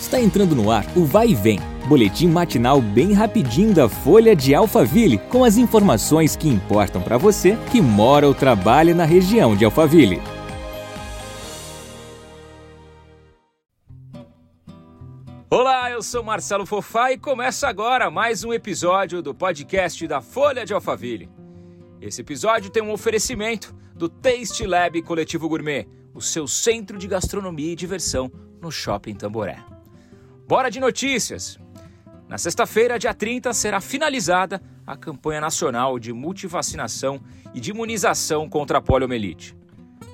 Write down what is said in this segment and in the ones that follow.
Está entrando no ar o Vai e Vem, boletim matinal bem rapidinho da Folha de Alphaville, com as informações que importam para você que mora ou trabalha na região de Alphaville. Olá, eu sou Marcelo Fofá e começa agora mais um episódio do podcast da Folha de Alphaville. Esse episódio tem um oferecimento do Taste Lab Coletivo Gourmet, o seu centro de gastronomia e diversão no Shopping Tamboré. Bora de notícias! Na sexta-feira, dia 30, será finalizada a campanha nacional de multivacinação e de imunização contra a poliomielite.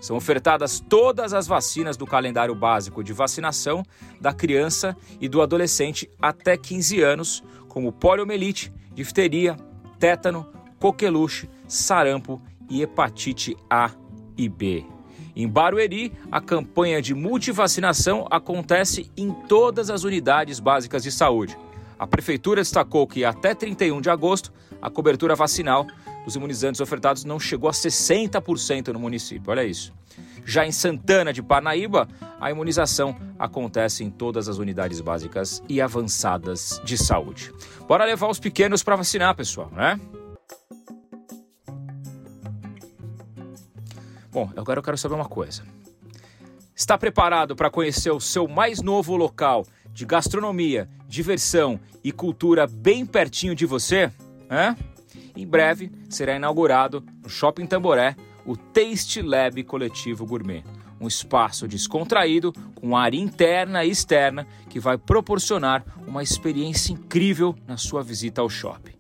São ofertadas todas as vacinas do calendário básico de vacinação da criança e do adolescente até 15 anos, como poliomielite, difteria, tétano, coqueluche, sarampo e hepatite A e B. Em Barueri, a campanha de multivacinação acontece em todas as unidades básicas de saúde. A prefeitura destacou que até 31 de agosto, a cobertura vacinal dos imunizantes ofertados não chegou a 60% no município. Olha isso. Já em Santana de Parnaíba, a imunização acontece em todas as unidades básicas e avançadas de saúde. Bora levar os pequenos para vacinar, pessoal, né? Bom, agora eu quero saber uma coisa. Está preparado para conhecer o seu mais novo local de gastronomia, diversão e cultura bem pertinho de você? Hã? Em breve será inaugurado no Shopping Tamboré o Taste Lab Coletivo Gourmet, um espaço descontraído com área interna e externa que vai proporcionar uma experiência incrível na sua visita ao shopping.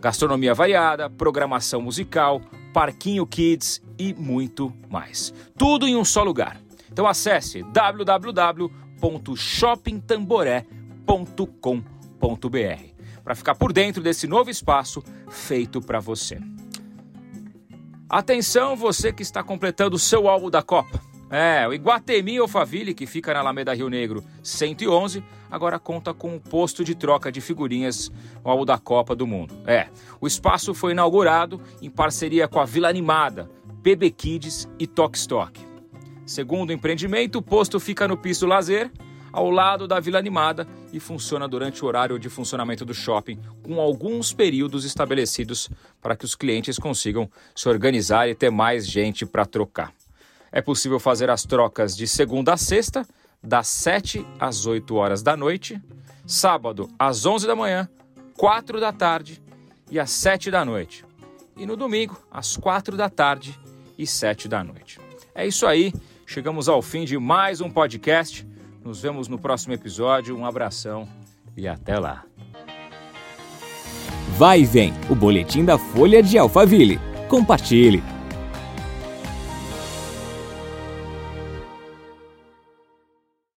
Gastronomia variada, programação musical, parquinho kids e muito mais. Tudo em um só lugar. Então acesse www.shoppingtamboré.com.br para ficar por dentro desse novo espaço feito para você. Atenção, você que está completando o seu álbum da Copa. É, o Iguatemi Alphaville, que fica na Alameda Rio Negro 111, agora conta com um posto de troca de figurinhas no álbum da Copa do Mundo. É, o espaço foi inaugurado em parceria com a Vila Animada, BB Kids e Tok Stock. Segundo o empreendimento, o posto fica no piso lazer, ao lado da Vila Animada e funciona durante o horário de funcionamento do shopping, com alguns períodos estabelecidos para que os clientes consigam se organizar e ter mais gente para trocar. É possível fazer as trocas de segunda a sexta, das 7 às 8 horas da noite, sábado às 11 da manhã, 4 da tarde e às 7 da noite. E no domingo, às 4 da tarde e 7 da noite. É isso aí, chegamos ao fim de mais um podcast. Nos vemos no próximo episódio. Um abração e até lá. Vai e vem, o boletim da Folha de Alphaville. Compartilhe.